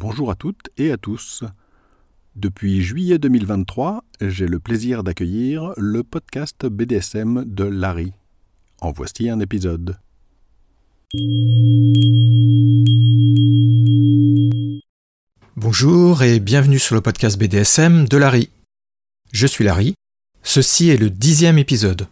Bonjour à toutes et à tous. Depuis juillet 2023, j'ai le plaisir d'accueillir le podcast BDSM de Larry. En voici un épisode. Bonjour et bienvenue sur le podcast BDSM de Larry. Je suis Larry. Ceci est le dixième épisode.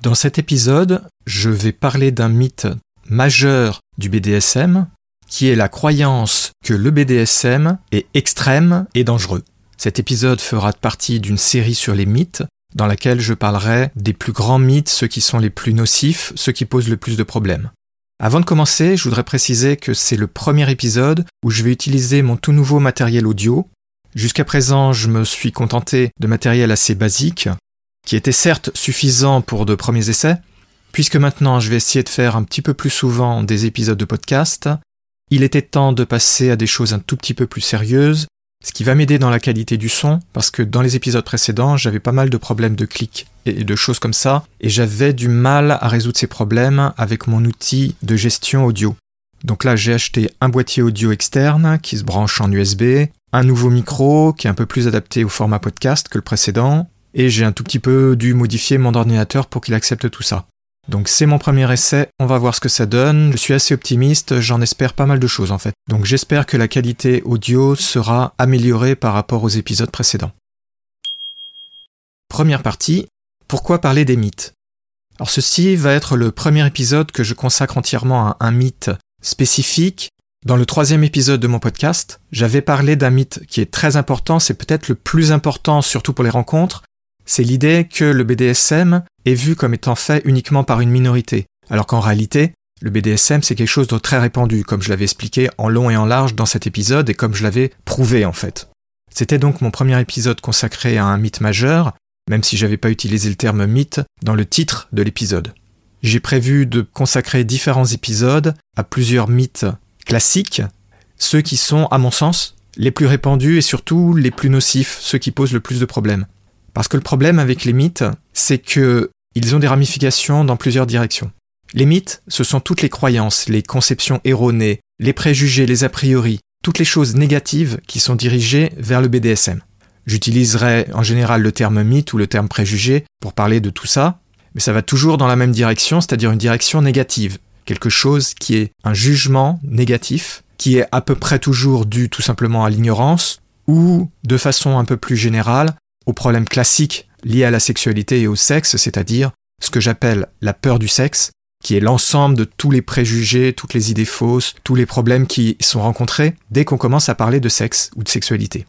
Dans cet épisode, je vais parler d'un mythe majeur du BDSM, qui est la croyance que le BDSM est extrême et dangereux. Cet épisode fera partie d'une série sur les mythes, dans laquelle je parlerai des plus grands mythes, ceux qui sont les plus nocifs, ceux qui posent le plus de problèmes. Avant de commencer, je voudrais préciser que c'est le premier épisode où je vais utiliser mon tout nouveau matériel audio. Jusqu'à présent, je me suis contenté de matériel assez basique, qui était certes suffisant pour de premiers essais, puisque maintenant je vais essayer de faire un petit peu plus souvent des épisodes de podcast, il était temps de passer à des choses un tout petit peu plus sérieuses, ce qui va m'aider dans la qualité du son, parce que dans les épisodes précédents, j'avais pas mal de problèmes de clics et de choses comme ça, et j'avais du mal à résoudre ces problèmes avec mon outil de gestion audio. Donc là, j'ai acheté un boîtier audio externe qui se branche en USB, un nouveau micro qui est un peu plus adapté au format podcast que le précédent, et j'ai un tout petit peu dû modifier mon ordinateur pour qu'il accepte tout ça. Donc c'est mon premier essai, on va voir ce que ça donne. Je suis assez optimiste, j'en espère pas mal de choses en fait. Donc j'espère que la qualité audio sera améliorée par rapport aux épisodes précédents. Première partie, pourquoi parler des mythes? Alors ceci va être le premier épisode que je consacre entièrement à un mythe spécifique. Dans le troisième épisode de mon podcast, j'avais parlé d'un mythe qui est très important, c'est peut-être le plus important surtout pour les rencontres, c'est l'idée que le BDSM est vu comme étant fait uniquement par une minorité, alors qu'en réalité, le BDSM c'est quelque chose de très répandu, comme je l'avais expliqué en long et en large dans cet épisode et comme je l'avais prouvé en fait. C'était donc mon premier épisode consacré à un mythe majeur, même si j'avais pas utilisé le terme mythe dans le titre de l'épisode. J'ai prévu de consacrer différents épisodes à plusieurs mythes classiques, ceux qui sont, à mon sens, les plus répandus et surtout les plus nocifs, ceux qui posent le plus de problèmes. Parce que le problème avec les mythes, c'est que ils ont des ramifications dans plusieurs directions. Les mythes, ce sont toutes les croyances, les conceptions erronées, les préjugés, les a priori, toutes les choses négatives qui sont dirigées vers le BDSM. J'utiliserai en général le terme mythe ou le terme préjugé pour parler de tout ça, mais ça va toujours dans la même direction, c'est-à-dire une direction négative, quelque chose qui est un jugement négatif, qui est à peu près toujours dû tout simplement à l'ignorance, ou de façon un peu plus générale aux problèmes classiques liés à la sexualité et au sexe, c'est-à-dire ce que j'appelle la peur du sexe, qui est l'ensemble de tous les préjugés, toutes les idées fausses, tous les problèmes qui sont rencontrés dès qu'on commence à parler de sexe ou de sexualité.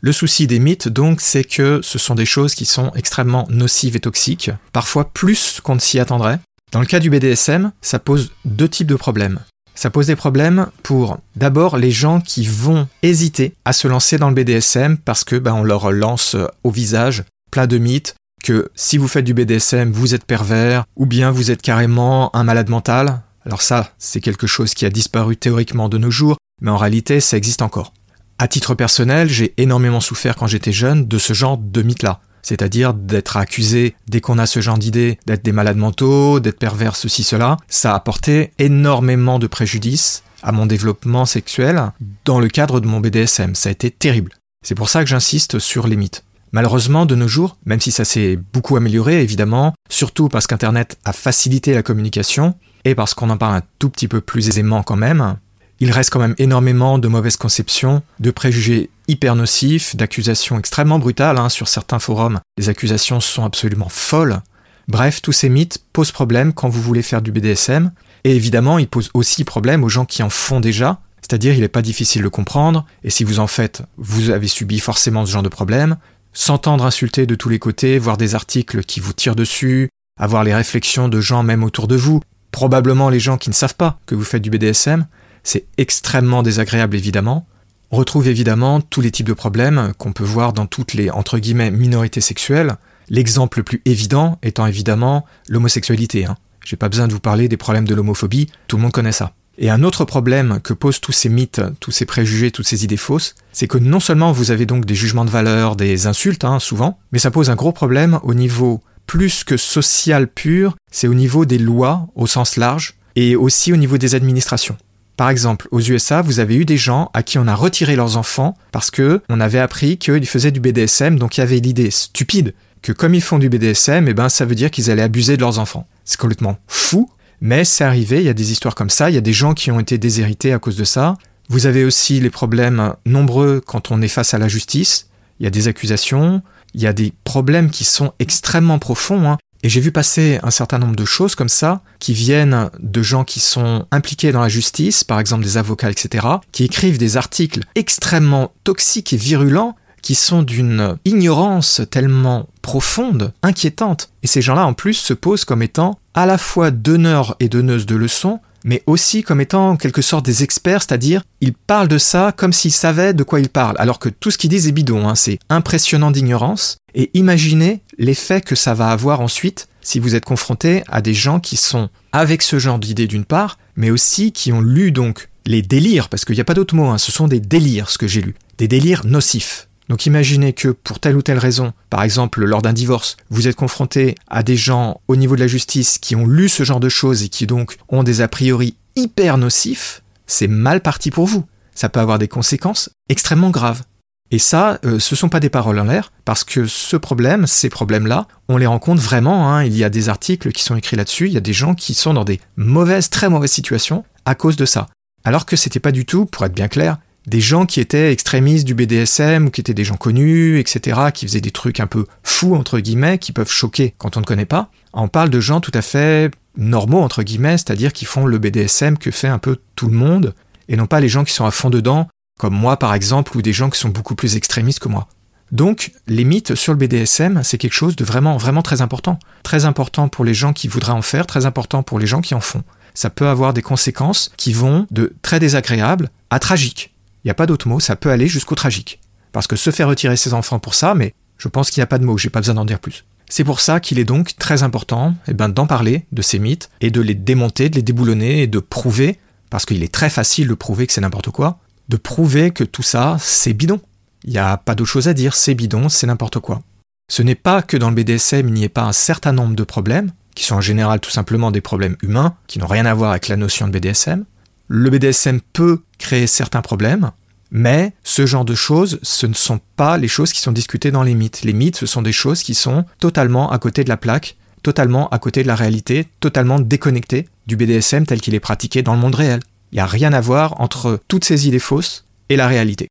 Le souci des mythes, donc, c'est que ce sont des choses qui sont extrêmement nocives et toxiques, parfois plus qu'on ne s'y attendrait. Dans le cas du BDSM, ça pose deux types de problèmes. Ça pose des problèmes pour d'abord les gens qui vont hésiter à se lancer dans le BDSM parce que ben, on leur lance au visage plein de mythes que si vous faites du BDSM, vous êtes pervers ou bien vous êtes carrément un malade mental. Alors ça, c'est quelque chose qui a disparu théoriquement de nos jours, mais en réalité, ça existe encore. À titre personnel, j'ai énormément souffert quand j'étais jeune de ce genre de mythes-là c'est-à-dire d'être accusé dès qu'on a ce genre d'idées, d'être des malades mentaux, d'être pervers, ceci, cela, ça a apporté énormément de préjudice à mon développement sexuel dans le cadre de mon BDSM. Ça a été terrible. C'est pour ça que j'insiste sur les mythes. Malheureusement, de nos jours, même si ça s'est beaucoup amélioré, évidemment, surtout parce qu'Internet a facilité la communication, et parce qu'on en parle un tout petit peu plus aisément quand même, il reste quand même énormément de mauvaises conceptions, de préjugés hyper nocifs, d'accusations extrêmement brutales hein, sur certains forums. Les accusations sont absolument folles. Bref, tous ces mythes posent problème quand vous voulez faire du BDSM, et évidemment, ils posent aussi problème aux gens qui en font déjà, c'est-à-dire il n'est pas difficile de comprendre, et si vous en faites, vous avez subi forcément ce genre de problème, s'entendre insulter de tous les côtés, voir des articles qui vous tirent dessus, avoir les réflexions de gens même autour de vous, probablement les gens qui ne savent pas que vous faites du BDSM, c'est extrêmement désagréable évidemment. On retrouve évidemment tous les types de problèmes qu'on peut voir dans toutes les entre guillemets minorités sexuelles. L'exemple le plus évident étant évidemment l'homosexualité. Hein. J'ai pas besoin de vous parler des problèmes de l'homophobie, tout le monde connaît ça. Et un autre problème que posent tous ces mythes, tous ces préjugés, toutes ces idées fausses, c'est que non seulement vous avez donc des jugements de valeur, des insultes, hein, souvent, mais ça pose un gros problème au niveau plus que social pur, c'est au niveau des lois au sens large, et aussi au niveau des administrations. Par exemple, aux USA, vous avez eu des gens à qui on a retiré leurs enfants parce que on avait appris qu'ils faisaient du BDSM, donc il y avait l'idée stupide que comme ils font du BDSM, eh ben ça veut dire qu'ils allaient abuser de leurs enfants. C'est complètement fou, mais c'est arrivé, il y a des histoires comme ça, il y a des gens qui ont été déshérités à cause de ça. Vous avez aussi les problèmes nombreux quand on est face à la justice, il y a des accusations, il y a des problèmes qui sont extrêmement profonds. Hein. Et j'ai vu passer un certain nombre de choses comme ça, qui viennent de gens qui sont impliqués dans la justice, par exemple des avocats, etc., qui écrivent des articles extrêmement toxiques et virulents, qui sont d'une ignorance tellement profonde, inquiétante. Et ces gens-là, en plus, se posent comme étant à la fois donneurs et donneuses de leçons, mais aussi comme étant en quelque sorte des experts, c'est-à-dire ils parlent de ça comme s'ils savaient de quoi ils parlent, alors que tout ce qu'ils disent est bidon, hein. c'est impressionnant d'ignorance, et imaginez l'effet que ça va avoir ensuite si vous êtes confronté à des gens qui sont avec ce genre d'idées d'une part, mais aussi qui ont lu donc les délires, parce qu'il n'y a pas d'autre mot, hein. ce sont des délires ce que j'ai lu, des délires nocifs. Donc imaginez que pour telle ou telle raison, par exemple lors d'un divorce, vous êtes confronté à des gens au niveau de la justice qui ont lu ce genre de choses et qui donc ont des a priori hyper nocifs, c'est mal parti pour vous. Ça peut avoir des conséquences extrêmement graves. Et ça, euh, ce sont pas des paroles en l'air, parce que ce problème, ces problèmes-là, on les rencontre vraiment. Hein. Il y a des articles qui sont écrits là-dessus. Il y a des gens qui sont dans des mauvaises, très mauvaises situations à cause de ça. Alors que c'était pas du tout, pour être bien clair, des gens qui étaient extrémistes du BDSM ou qui étaient des gens connus, etc., qui faisaient des trucs un peu fous, entre guillemets, qui peuvent choquer quand on ne connaît pas. On parle de gens tout à fait normaux, entre guillemets, c'est-à-dire qui font le BDSM que fait un peu tout le monde, et non pas les gens qui sont à fond dedans, comme moi par exemple, ou des gens qui sont beaucoup plus extrémistes que moi. Donc, les mythes sur le BDSM, c'est quelque chose de vraiment, vraiment très important. Très important pour les gens qui voudraient en faire, très important pour les gens qui en font. Ça peut avoir des conséquences qui vont de très désagréables à tragiques. Il n'y a pas d'autre mot, ça peut aller jusqu'au tragique. Parce que se faire retirer ses enfants pour ça, mais je pense qu'il n'y a pas de mots, j'ai pas besoin d'en dire plus. C'est pour ça qu'il est donc très important eh ben, d'en parler de ces mythes et de les démonter, de les déboulonner et de prouver, parce qu'il est très facile de prouver que c'est n'importe quoi, de prouver que tout ça, c'est bidon. Il n'y a pas d'autre chose à dire, c'est bidon, c'est n'importe quoi. Ce n'est pas que dans le BDSM, il n'y ait pas un certain nombre de problèmes, qui sont en général tout simplement des problèmes humains, qui n'ont rien à voir avec la notion de BDSM, le BDSM peut créer certains problèmes, mais ce genre de choses, ce ne sont pas les choses qui sont discutées dans les mythes. Les mythes, ce sont des choses qui sont totalement à côté de la plaque, totalement à côté de la réalité, totalement déconnectées du BDSM tel qu'il est pratiqué dans le monde réel. Il n'y a rien à voir entre toutes ces idées fausses et la réalité.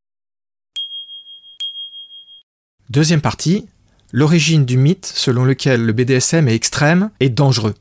Deuxième partie, l'origine du mythe selon lequel le BDSM est extrême et dangereux.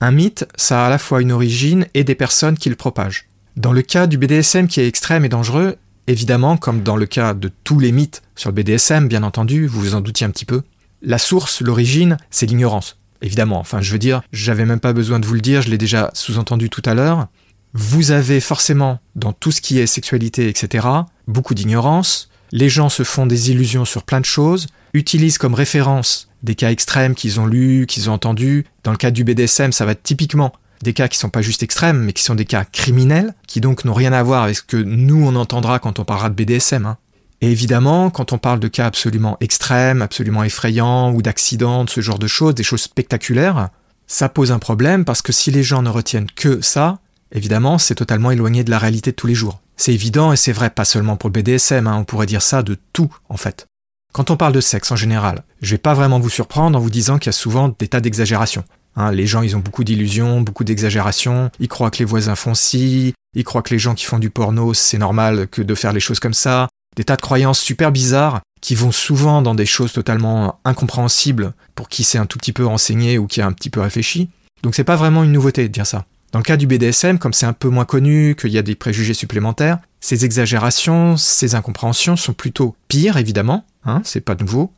Un mythe, ça a à la fois une origine et des personnes qui le propagent. Dans le cas du BDSM qui est extrême et dangereux, évidemment, comme dans le cas de tous les mythes sur le BDSM, bien entendu, vous vous en doutiez un petit peu, la source, l'origine, c'est l'ignorance. Évidemment, enfin je veux dire, j'avais même pas besoin de vous le dire, je l'ai déjà sous-entendu tout à l'heure. Vous avez forcément, dans tout ce qui est sexualité, etc., beaucoup d'ignorance. Les gens se font des illusions sur plein de choses, utilisent comme référence des cas extrêmes qu'ils ont lus, qu'ils ont entendus. Dans le cas du BDSM, ça va typiquement des cas qui sont pas juste extrêmes, mais qui sont des cas criminels, qui donc n'ont rien à voir avec ce que nous on entendra quand on parlera de BDSM. Hein. Et évidemment, quand on parle de cas absolument extrêmes, absolument effrayants, ou d'accidents, de ce genre de choses, des choses spectaculaires, ça pose un problème parce que si les gens ne retiennent que ça, évidemment, c'est totalement éloigné de la réalité de tous les jours. C'est évident et c'est vrai pas seulement pour le BDSM, hein, on pourrait dire ça de tout en fait. Quand on parle de sexe en général, je vais pas vraiment vous surprendre en vous disant qu'il y a souvent des tas d'exagérations. Hein, les gens, ils ont beaucoup d'illusions, beaucoup d'exagérations. Ils croient que les voisins font ci. Ils croient que les gens qui font du porno, c'est normal que de faire les choses comme ça. Des tas de croyances super bizarres qui vont souvent dans des choses totalement incompréhensibles pour qui s'est un tout petit peu renseigné ou qui a un petit peu réfléchi. Donc c'est pas vraiment une nouveauté de dire ça. Dans le cas du BDSM, comme c'est un peu moins connu, qu'il y a des préjugés supplémentaires, ces exagérations, ces incompréhensions sont plutôt pires, évidemment, hein, c'est pas nouveau,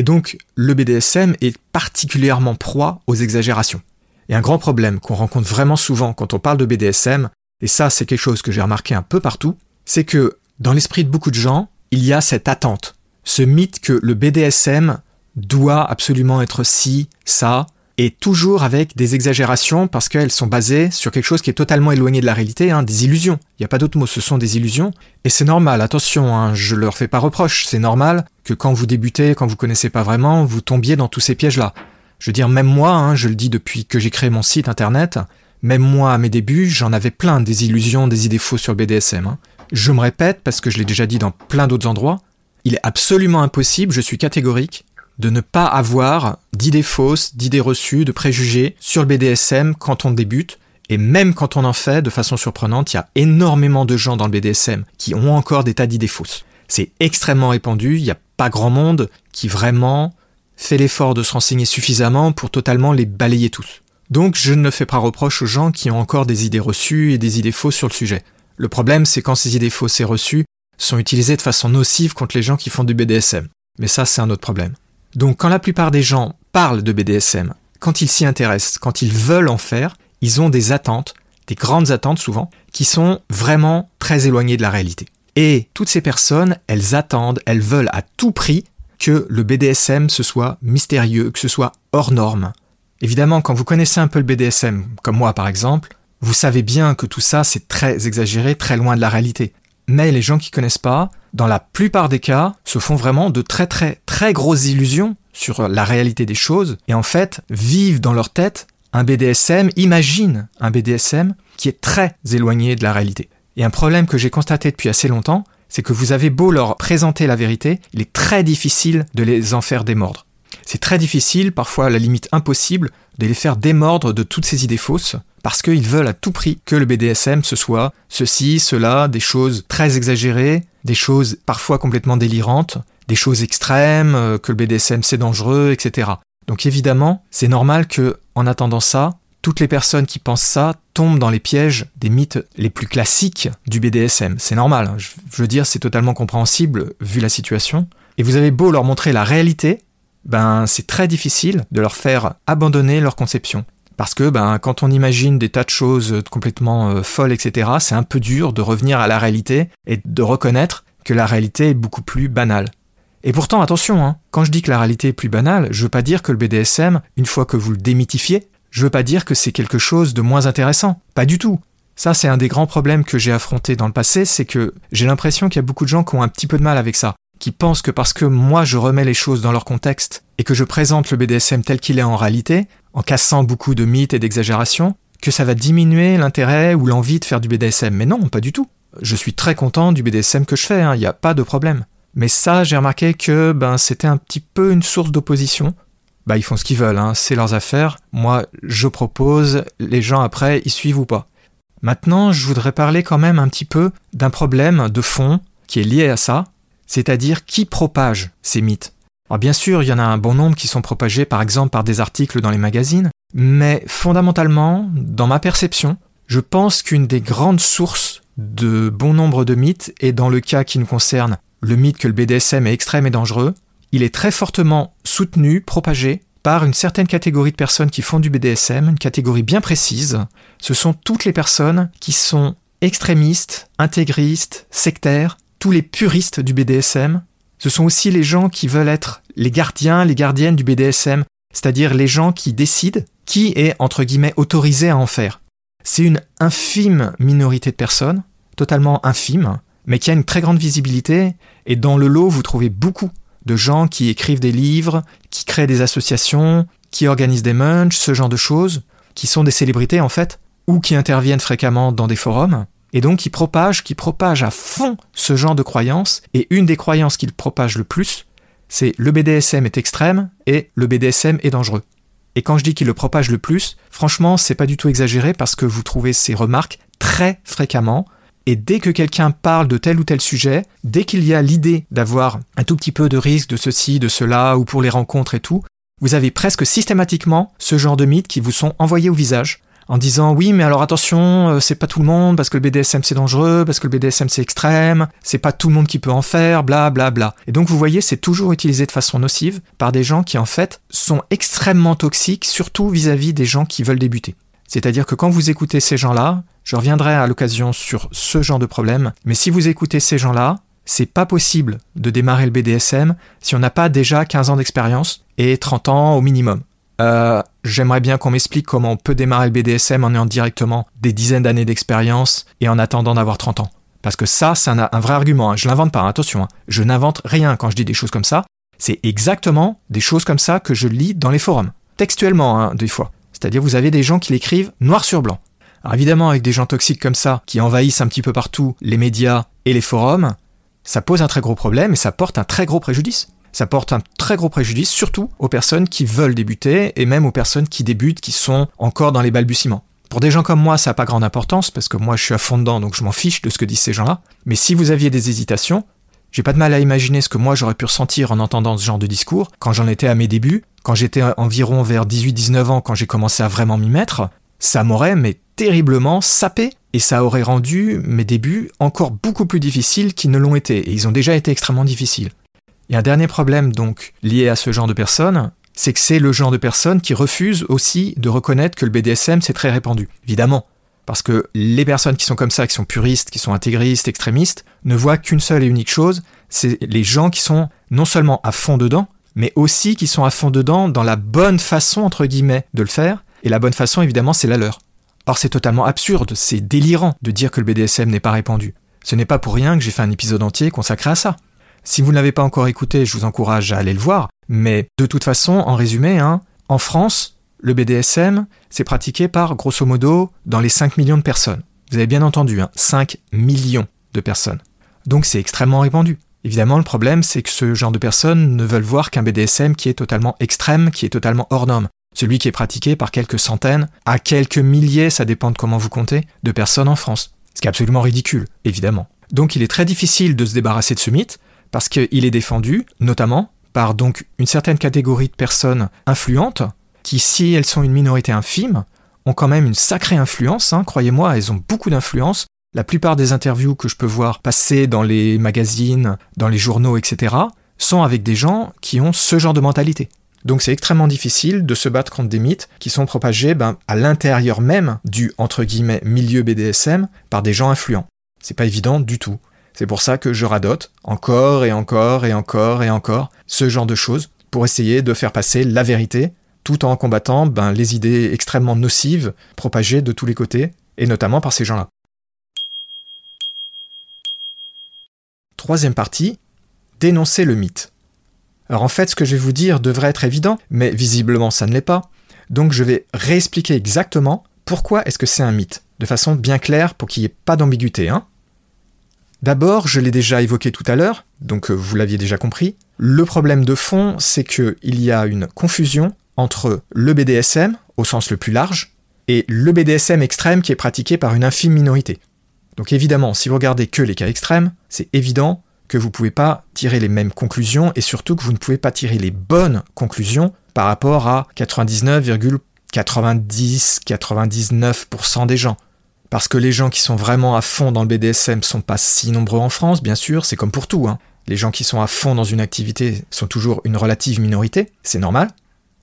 et donc, le BDSM est particulièrement proie aux exagérations. Et un grand problème qu'on rencontre vraiment souvent quand on parle de BDSM, et ça c'est quelque chose que j'ai remarqué un peu partout, c'est que dans l'esprit de beaucoup de gens, il y a cette attente, ce mythe que le BDSM doit absolument être ci, ça, et toujours avec des exagérations parce qu'elles sont basées sur quelque chose qui est totalement éloigné de la réalité, hein, des illusions. Il n'y a pas d'autre mot, ce sont des illusions. Et c'est normal, attention, hein, je leur fais pas reproche, c'est normal que quand vous débutez, quand vous connaissez pas vraiment, vous tombiez dans tous ces pièges-là. Je veux dire, même moi, hein, je le dis depuis que j'ai créé mon site internet, Même moi, à mes débuts, j'en avais plein des illusions, des idées fausses sur le BDSM. hein. Je me répète, parce que je l'ai déjà dit dans plein d'autres endroits, il est absolument impossible, je suis catégorique, de ne pas avoir d'idées fausses, d'idées reçues, de préjugés sur le BDSM quand on débute. Et même quand on en fait, de façon surprenante, il y a énormément de gens dans le BDSM qui ont encore des tas d'idées fausses. C'est extrêmement répandu, il n'y a pas grand monde qui vraiment fait l'effort de se renseigner suffisamment pour totalement les balayer tous. Donc je ne fais pas reproche aux gens qui ont encore des idées reçues et des idées fausses sur le sujet. Le problème, c'est quand ces idées fausses et reçues sont utilisées de façon nocive contre les gens qui font du BDSM. Mais ça, c'est un autre problème. Donc quand la plupart des gens parlent de BDSM, quand ils s'y intéressent, quand ils veulent en faire, ils ont des attentes, des grandes attentes souvent, qui sont vraiment très éloignées de la réalité. Et toutes ces personnes, elles attendent, elles veulent à tout prix que le BDSM ce soit mystérieux, que ce soit hors norme. Évidemment, quand vous connaissez un peu le BDSM, comme moi par exemple, vous savez bien que tout ça c'est très exagéré, très loin de la réalité. Mais les gens qui connaissent pas, dans la plupart des cas, se font vraiment de très très très grosses illusions sur la réalité des choses et en fait vivent dans leur tête un BDSM, imaginent un BDSM qui est très éloigné de la réalité. Et un problème que j'ai constaté depuis assez longtemps, c'est que vous avez beau leur présenter la vérité, il est très difficile de les en faire démordre. C'est très difficile, parfois à la limite impossible, de les faire démordre de toutes ces idées fausses, parce qu'ils veulent à tout prix que le BDSM ce soit ceci, cela, des choses très exagérées, des choses parfois complètement délirantes, des choses extrêmes, euh, que le BDSM c'est dangereux, etc. Donc évidemment, c'est normal que, en attendant ça, toutes les personnes qui pensent ça tombent dans les pièges des mythes les plus classiques du BDSM. C'est normal, hein. je je veux dire, c'est totalement compréhensible vu la situation. Et vous avez beau leur montrer la réalité, ben c'est très difficile de leur faire abandonner leur conception. Parce que ben, quand on imagine des tas de choses complètement euh, folles, etc., c'est un peu dur de revenir à la réalité et de reconnaître que la réalité est beaucoup plus banale. Et pourtant, attention, hein, quand je dis que la réalité est plus banale, je veux pas dire que le BDSM, une fois que vous le démythifiez, je veux pas dire que c'est quelque chose de moins intéressant. Pas du tout. Ça, c'est un des grands problèmes que j'ai affronté dans le passé, c'est que j'ai l'impression qu'il y a beaucoup de gens qui ont un petit peu de mal avec ça, qui pensent que parce que moi je remets les choses dans leur contexte et que je présente le BDSM tel qu'il est en réalité, en cassant beaucoup de mythes et d'exagérations, que ça va diminuer l'intérêt ou l'envie de faire du BDSM. Mais non, pas du tout. Je suis très content du BDSM que je fais, il n'y a pas de problème. Mais ça, j'ai remarqué que ben, c'était un petit peu une source d'opposition. Bah, ils font ce qu'ils veulent, hein, c'est leurs affaires. Moi, je propose, les gens après, ils suivent ou pas. Maintenant, je voudrais parler quand même un petit peu d'un problème de fond qui est lié à ça, c'est-à-dire qui propage ces mythes. Alors bien sûr, il y en a un bon nombre qui sont propagés par exemple par des articles dans les magazines, mais fondamentalement, dans ma perception, je pense qu'une des grandes sources de bon nombre de mythes, et dans le cas qui nous concerne, le mythe que le BDSM est extrême et dangereux, il est très fortement soutenu, propagé par une certaine catégorie de personnes qui font du BDSM, une catégorie bien précise. Ce sont toutes les personnes qui sont extrémistes, intégristes, sectaires, tous les puristes du BDSM. Ce sont aussi les gens qui veulent être les gardiens, les gardiennes du BDSM, c'est-à-dire les gens qui décident qui est, entre guillemets, autorisé à en faire. C'est une infime minorité de personnes, totalement infime, mais qui a une très grande visibilité, et dans le lot, vous trouvez beaucoup de gens qui écrivent des livres, qui créent des associations, qui organisent des munchs, ce genre de choses, qui sont des célébrités en fait, ou qui interviennent fréquemment dans des forums, et donc qui propagent, qui propagent à fond ce genre de croyances, et une des croyances qu'ils propagent le plus, c'est le BDSM est extrême et le BDSM est dangereux. Et quand je dis qu'ils le propagent le plus, franchement, c'est pas du tout exagéré parce que vous trouvez ces remarques très fréquemment. Et dès que quelqu'un parle de tel ou tel sujet, dès qu'il y a l'idée d'avoir un tout petit peu de risque de ceci, de cela, ou pour les rencontres et tout, vous avez presque systématiquement ce genre de mythes qui vous sont envoyés au visage en disant oui mais alors attention euh, c'est pas tout le monde parce que le BDSM c'est dangereux parce que le BDSM c'est extrême c'est pas tout le monde qui peut en faire bla bla bla et donc vous voyez c'est toujours utilisé de façon nocive par des gens qui en fait sont extrêmement toxiques surtout vis-à-vis des gens qui veulent débuter c'est-à-dire que quand vous écoutez ces gens-là je reviendrai à l'occasion sur ce genre de problème mais si vous écoutez ces gens-là c'est pas possible de démarrer le BDSM si on n'a pas déjà 15 ans d'expérience et 30 ans au minimum. Euh, J'aimerais bien qu'on m'explique comment on peut démarrer le BDSM en ayant directement des dizaines d'années d'expérience et en attendant d'avoir 30 ans. Parce que ça, c'est un, vrai argument. Hein. Je l'invente pas, attention. Hein. Je n'invente rien quand je dis des choses comme ça. C'est exactement des choses comme ça que je lis dans les forums. Textuellement, hein, des fois. C'est-à-dire, vous avez des gens qui l'écrivent noir sur blanc. Alors évidemment, avec des gens toxiques comme ça, qui envahissent un petit peu partout les médias et les forums, ça pose un très gros problème et ça porte un très gros préjudice. Ça porte un très gros préjudice, surtout aux personnes qui veulent débuter et même aux personnes qui débutent, qui sont encore dans les balbutiements. Pour des gens comme moi, ça n'a pas grande importance parce que moi je suis à fond dedans donc je m'en fiche de ce que disent ces gens-là. Mais si vous aviez des hésitations, j'ai pas de mal à imaginer ce que moi j'aurais pu ressentir en entendant ce genre de discours quand j'en étais à mes débuts, quand j'étais environ vers 18-19 ans, quand j'ai commencé à vraiment m'y mettre. Ça m'aurait mais terriblement sapé et ça aurait rendu mes débuts encore beaucoup plus difficiles qu'ils ne l'ont été et ils ont déjà été extrêmement difficiles. Et un dernier problème donc lié à ce genre de personnes, c'est que c'est le genre de personnes qui refusent aussi de reconnaître que le BDSM c'est très répandu. Évidemment, parce que les personnes qui sont comme ça, qui sont puristes, qui sont intégristes, extrémistes, ne voient qu'une seule et unique chose, c'est les gens qui sont non seulement à fond dedans, mais aussi qui sont à fond dedans dans la bonne façon, entre guillemets, de le faire. Et la bonne façon, évidemment, c'est la leur. Or, c'est totalement absurde, c'est délirant de dire que le BDSM n'est pas répandu. Ce n'est pas pour rien que j'ai fait un épisode entier consacré à ça. Si vous ne l'avez pas encore écouté, je vous encourage à aller le voir. Mais de toute façon, en résumé, hein, en France, le BDSM, c'est pratiqué par, grosso modo, dans les 5 millions de personnes. Vous avez bien entendu, hein, 5 millions de personnes. Donc c'est extrêmement répandu. Évidemment, le problème, c'est que ce genre de personnes ne veulent voir qu'un BDSM qui est totalement extrême, qui est totalement hors norme. Celui qui est pratiqué par quelques centaines à quelques milliers, ça dépend de comment vous comptez, de personnes en France. Ce qui est absolument ridicule, évidemment. Donc il est très difficile de se débarrasser de ce mythe, parce qu'il est défendu, notamment, par donc une certaine catégorie de personnes influentes, qui, si elles sont une minorité infime, ont quand même une sacrée influence, hein, croyez-moi, elles ont beaucoup d'influence. La plupart des interviews que je peux voir passer dans les magazines, dans les journaux, etc., sont avec des gens qui ont ce genre de mentalité. Donc c'est extrêmement difficile de se battre contre des mythes qui sont propagés ben, à l'intérieur même du milieu BDSM par des gens influents. C'est pas évident du tout. C'est pour ça que je radote encore et encore et encore et encore ce genre de choses pour essayer de faire passer la vérité tout en combattant ben, les idées extrêmement nocives propagées de tous les côtés et notamment par ces gens-là. Troisième partie, dénoncer le mythe. Alors en fait, ce que je vais vous dire devrait être évident, mais visiblement ça ne l'est pas. Donc je vais réexpliquer exactement pourquoi est-ce que c'est un mythe, de façon bien claire pour qu'il n'y ait pas d'ambiguïté. Hein. D'abord, je l'ai déjà évoqué tout à l'heure, donc euh, vous l'aviez déjà compris, le problème de fond, c'est qu'il y a une confusion entre le BDSM, au sens le plus large, et le BDSM extrême qui est pratiqué par une infime minorité. Donc évidemment, si vous regardez que les cas extrêmes, c'est évident que vous ne pouvez pas tirer les mêmes conclusions et surtout que vous ne pouvez pas tirer les bonnes conclusions par rapport à 99,90-99% des gens. Parce que les gens qui sont vraiment à fond dans le BDSM sont pas si nombreux en France, bien sûr, c'est comme pour tout. Hein. Les gens qui sont à fond dans une activité sont toujours une relative minorité, c'est normal.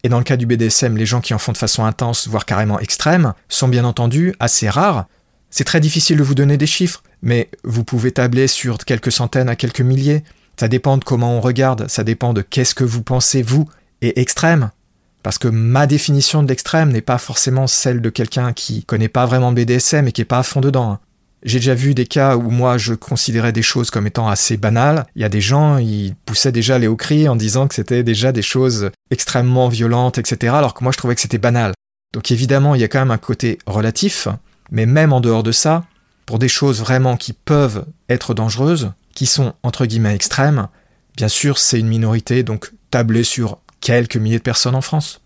Et dans le cas du BDSM, les gens qui en font de façon intense, voire carrément extrême, sont bien entendu assez rares. C'est très difficile de vous donner des chiffres, mais vous pouvez tabler sur quelques centaines à quelques milliers. Ça dépend de comment on regarde, ça dépend de qu'est-ce que vous pensez, vous, et extrême. Parce que ma définition de l'extrême n'est pas forcément celle de quelqu'un qui connaît pas vraiment BDSM et qui est pas à fond dedans. Hein. J'ai déjà vu des cas où moi je considérais des choses comme étant assez banales. Il y a des gens, ils poussaient déjà les hauts cris en disant que c'était déjà des choses extrêmement violentes, etc. Alors que moi je trouvais que c'était banal. Donc évidemment, il y a quand même un côté relatif. Mais même en dehors de ça, pour des choses vraiment qui peuvent être dangereuses, qui sont entre guillemets extrêmes, bien sûr c'est une minorité, donc tablée sur quelques milliers de personnes en France.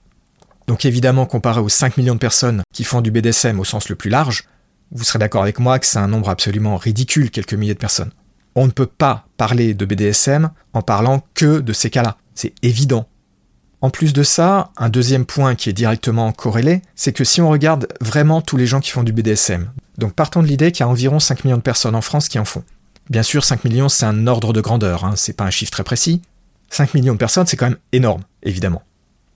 Donc évidemment, comparé aux 5 millions de personnes qui font du BDSM au sens le plus large, vous serez d'accord avec moi que c'est un nombre absolument ridicule, quelques milliers de personnes. On ne peut pas parler de BDSM en parlant que de ces cas-là. C'est évident. En plus de ça, un deuxième point qui est directement corrélé, c'est que si on regarde vraiment tous les gens qui font du BDSM, donc partons de l'idée qu'il y a environ 5 millions de personnes en France qui en font. Bien sûr, 5 millions, c'est un ordre de grandeur, hein, c'est pas un chiffre très précis. 5 millions de personnes, c'est quand même énorme, évidemment.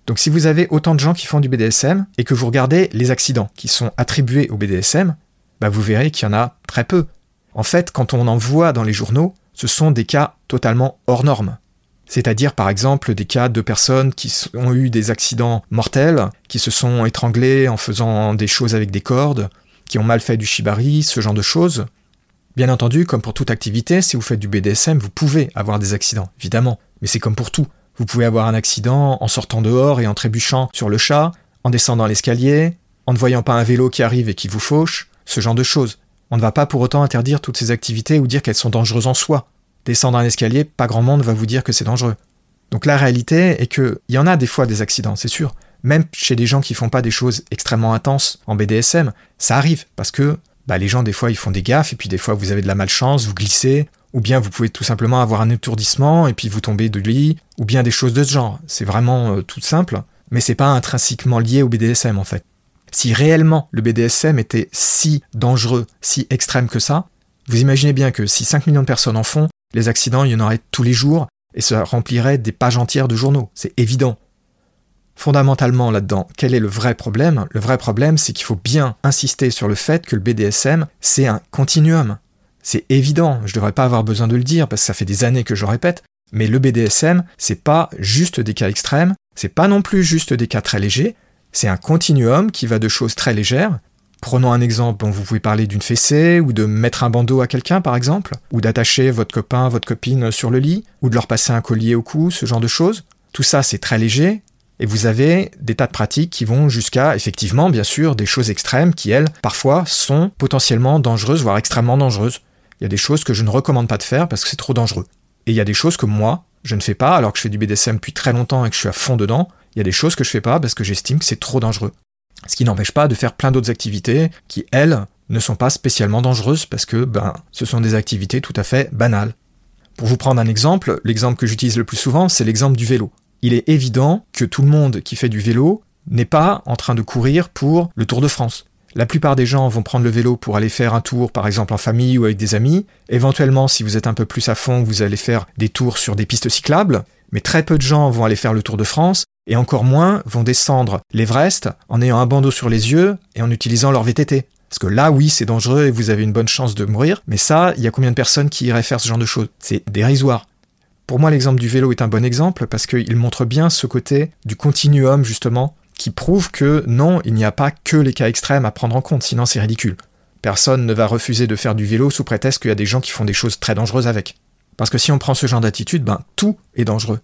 Donc si vous avez autant de gens qui font du BDSM et que vous regardez les accidents qui sont attribués au BDSM, bah vous verrez qu'il y en a très peu. En fait, quand on en voit dans les journaux, ce sont des cas totalement hors normes. C'est-à-dire par exemple des cas de personnes qui ont eu des accidents mortels, qui se sont étranglés en faisant des choses avec des cordes, qui ont mal fait du shibari, ce genre de choses. Bien entendu, comme pour toute activité, si vous faites du BDSM, vous pouvez avoir des accidents, évidemment, mais c'est comme pour tout. Vous pouvez avoir un accident en sortant dehors et en trébuchant sur le chat, en descendant l'escalier, en ne voyant pas un vélo qui arrive et qui vous fauche, ce genre de choses. On ne va pas pour autant interdire toutes ces activités ou dire qu'elles sont dangereuses en soi. Descendre un escalier, pas grand monde va vous dire que c'est dangereux. Donc la réalité est qu'il y en a des fois des accidents, c'est sûr. Même chez des gens qui font pas des choses extrêmement intenses en BDSM, ça arrive parce que bah, les gens des fois ils font des gaffes et puis des fois vous avez de la malchance, vous glissez, ou bien vous pouvez tout simplement avoir un étourdissement et puis vous tombez de lit, ou bien des choses de ce genre. C'est vraiment euh, tout simple, mais c'est pas intrinsèquement lié au BDSM en fait. Si réellement le BDSM était si dangereux, si extrême que ça, vous imaginez bien que si 5 millions de personnes en font, les accidents, il y en aurait tous les jours et ça remplirait des pages entières de journaux. C'est évident. Fondamentalement là-dedans, quel est le vrai problème? Le vrai problème, c'est qu'il faut bien insister sur le fait que le BDSM, c'est un continuum. C'est évident, je ne devrais pas avoir besoin de le dire parce que ça fait des années que je répète, mais le BDSM, c'est pas juste des cas extrêmes, c'est pas non plus juste des cas très légers, c'est un continuum qui va de choses très légères. Prenons un exemple, vous pouvez parler d'une fessée, ou de mettre un bandeau à quelqu'un par exemple, ou d'attacher votre copain, votre copine sur le lit, ou de leur passer un collier au cou, ce genre de choses. Tout ça c'est très léger, et vous avez des tas de pratiques qui vont jusqu'à, effectivement, bien sûr, des choses extrêmes qui, elles, parfois, sont potentiellement dangereuses, voire extrêmement dangereuses. Il y a des choses que je ne recommande pas de faire parce que c'est trop dangereux. Et il y a des choses que moi, je ne fais pas, alors que je fais du BDSM depuis très longtemps et que je suis à fond dedans, il y a des choses que je fais pas parce que j'estime que c'est trop dangereux. Ce qui n'empêche pas de faire plein d'autres activités qui, elles, ne sont pas spécialement dangereuses parce que ben, ce sont des activités tout à fait banales. Pour vous prendre un exemple, l'exemple que j'utilise le plus souvent, c'est l'exemple du vélo. Il est évident que tout le monde qui fait du vélo n'est pas en train de courir pour le Tour de France. La plupart des gens vont prendre le vélo pour aller faire un tour, par exemple en famille ou avec des amis. Éventuellement, si vous êtes un peu plus à fond, vous allez faire des tours sur des pistes cyclables. Mais très peu de gens vont aller faire le Tour de France et encore moins vont descendre l'Everest en ayant un bandeau sur les yeux et en utilisant leur VTT. Parce que là, oui, c'est dangereux et vous avez une bonne chance de mourir, mais ça, il y a combien de personnes qui iraient faire ce genre de choses? C'est dérisoire. Pour moi, l'exemple du vélo est un bon exemple parce qu'il montre bien ce côté du continuum, justement, qui prouve que non, il n'y a pas que les cas extrêmes à prendre en compte, sinon c'est ridicule. Personne ne va refuser de faire du vélo sous prétexte qu'il y a des gens qui font des choses très dangereuses avec. Parce que si on prend ce genre d'attitude, ben tout est dangereux.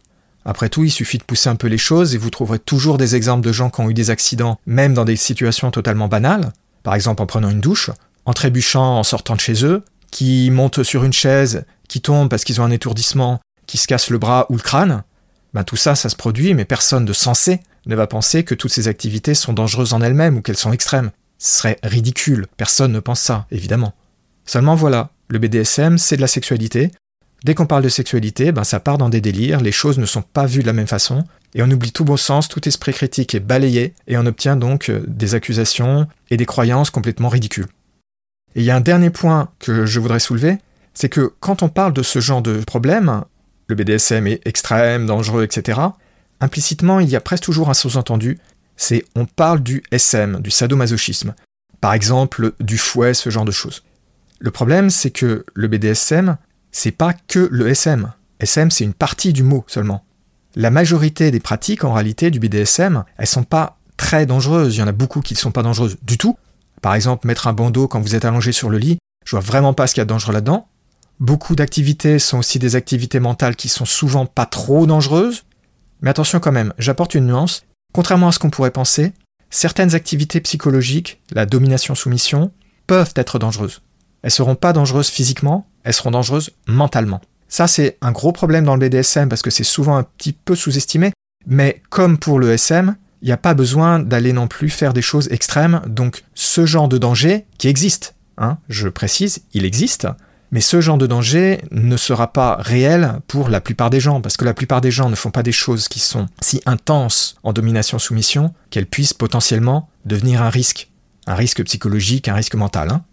Après tout, il suffit de pousser un peu les choses et vous trouverez toujours des exemples de gens qui ont eu des accidents, même dans des situations totalement banales, par exemple en prenant une douche, en trébuchant en sortant de chez eux, qui montent sur une chaise, qui tombent parce qu'ils ont un étourdissement, qui se cassent le bras ou le crâne. Ben tout ça, ça se produit, mais personne de sensé ne va penser que toutes ces activités sont dangereuses en elles-mêmes ou qu'elles sont extrêmes. Ce serait ridicule, personne ne pense ça, évidemment. Seulement voilà, le BDSM, c'est de la sexualité, Dès qu'on parle de sexualité, ben ça part dans des délires, les choses ne sont pas vues de la même façon, et on oublie tout bon sens, tout esprit critique est balayé, et on obtient donc euh, des accusations et des croyances complètement ridicules. Et il y a un dernier point que je voudrais soulever, c'est que quand on parle de ce genre de problème, le BDSM est extrême, dangereux, etc., implicitement il y a presque toujours un sous-entendu, c'est on parle du SM, du sadomasochisme, par exemple du fouet, ce genre de choses. Le problème, c'est que le BDSM, c'est pas que le SM. SM, c'est une partie du mot seulement. La majorité des pratiques, en réalité, du BDSM, elles sont pas très dangereuses. Il y en a beaucoup qui ne sont pas dangereuses du tout. Par exemple, mettre un bandeau quand vous êtes allongé sur le lit, je vois vraiment pas ce qu'il y a de dangereux là-dedans. Beaucoup d'activités sont aussi des activités mentales qui sont souvent pas trop dangereuses. Mais attention quand même, j'apporte une nuance. Contrairement à ce qu'on pourrait penser, certaines activités psychologiques, la domination-soumission, peuvent être dangereuses. Elles seront pas dangereuses physiquement, elles seront dangereuses mentalement. Ça, c'est un gros problème dans le BDSM parce que c'est souvent un petit peu sous-estimé. Mais comme pour le SM, il n'y a pas besoin d'aller non plus faire des choses extrêmes. Donc, ce genre de danger qui existe, hein, je précise, il existe, mais ce genre de danger ne sera pas réel pour la plupart des gens, parce que la plupart des gens ne font pas des choses qui sont si intenses en domination-soumission qu'elles puissent potentiellement devenir un risque. Un risque psychologique, un risque mental. Hein.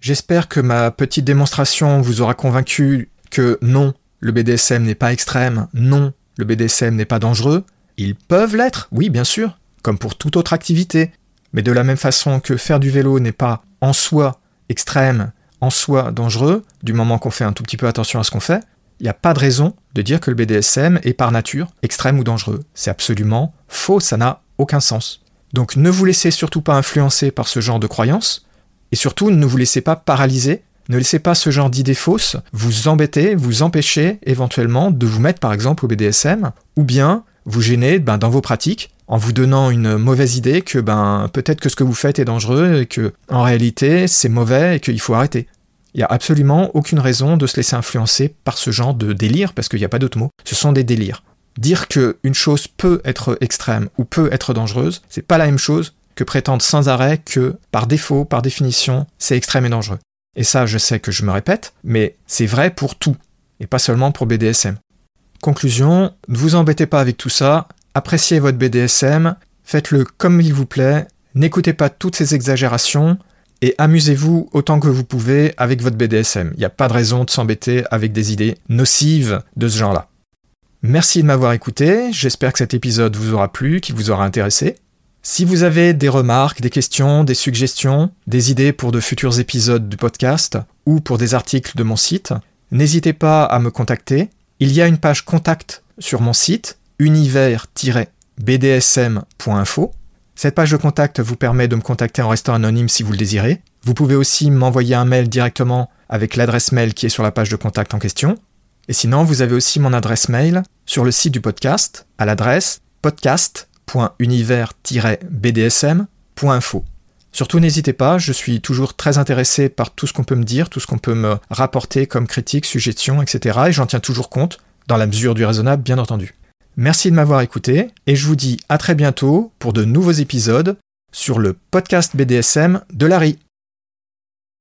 J'espère que ma petite démonstration vous aura convaincu que non, le BDSM n'est pas extrême, non, le BDSM n'est pas dangereux. Ils peuvent l'être, oui bien sûr, comme pour toute autre activité. Mais de la même façon que faire du vélo n'est pas en soi extrême, en soi dangereux, du moment qu'on fait un tout petit peu attention à ce qu'on fait, il n'y a pas de raison de dire que le BDSM est par nature extrême ou dangereux. C'est absolument faux, ça n'a aucun sens. Donc ne vous laissez surtout pas influencer par ce genre de croyances, et surtout, ne vous laissez pas paralyser Ne laissez pas ce genre d'idées fausses vous embêter, vous empêcher éventuellement de vous mettre par exemple au BDSM, ou bien vous gêner ben, dans vos pratiques en vous donnant une mauvaise idée que ben peut-être que ce que vous faites est dangereux et que en réalité c'est mauvais et qu'il faut arrêter. Il n'y a absolument aucune raison de se laisser influencer par ce genre de délire parce qu'il n'y a pas d'autre mot. Ce sont des délires. Dire que une chose peut être extrême ou peut être dangereuse, c'est pas la même chose que prétendre sans arrêt que, par défaut, par définition, c'est extrême et dangereux. Et ça, je sais que je me répète, mais c'est vrai pour tout, et pas seulement pour BDSM. Conclusion, ne vous embêtez pas avec tout ça, appréciez votre BDSM, faites-le comme il vous plaît, n'écoutez pas toutes ces exagérations, et amusez-vous autant que vous pouvez avec votre BDSM. Il n'y a pas de raison de s'embêter avec des idées nocives de ce genre-là. Merci de m'avoir écouté, j'espère que cet épisode vous aura plu, qu'il vous aura intéressé. Si vous avez des remarques, des questions, des suggestions, des idées pour de futurs épisodes du podcast ou pour des articles de mon site, n'hésitez pas à me contacter. Il y a une page contact sur mon site univers-bdsm.info. Cette page de contact vous permet de me contacter en restant anonyme si vous le désirez. Vous pouvez aussi m'envoyer un mail directement avec l'adresse mail qui est sur la page de contact en question. Et sinon, vous avez aussi mon adresse mail sur le site du podcast à l'adresse podcast www.univers-bdsm.info. Surtout n'hésitez pas, je suis toujours très intéressé par tout ce qu'on peut me dire, tout ce qu'on peut me rapporter comme critique, suggestion, etc. Et j'en tiens toujours compte, dans la mesure du raisonnable bien entendu. Merci de m'avoir écouté, et je vous dis à très bientôt pour de nouveaux épisodes sur le podcast BDSM de Larry.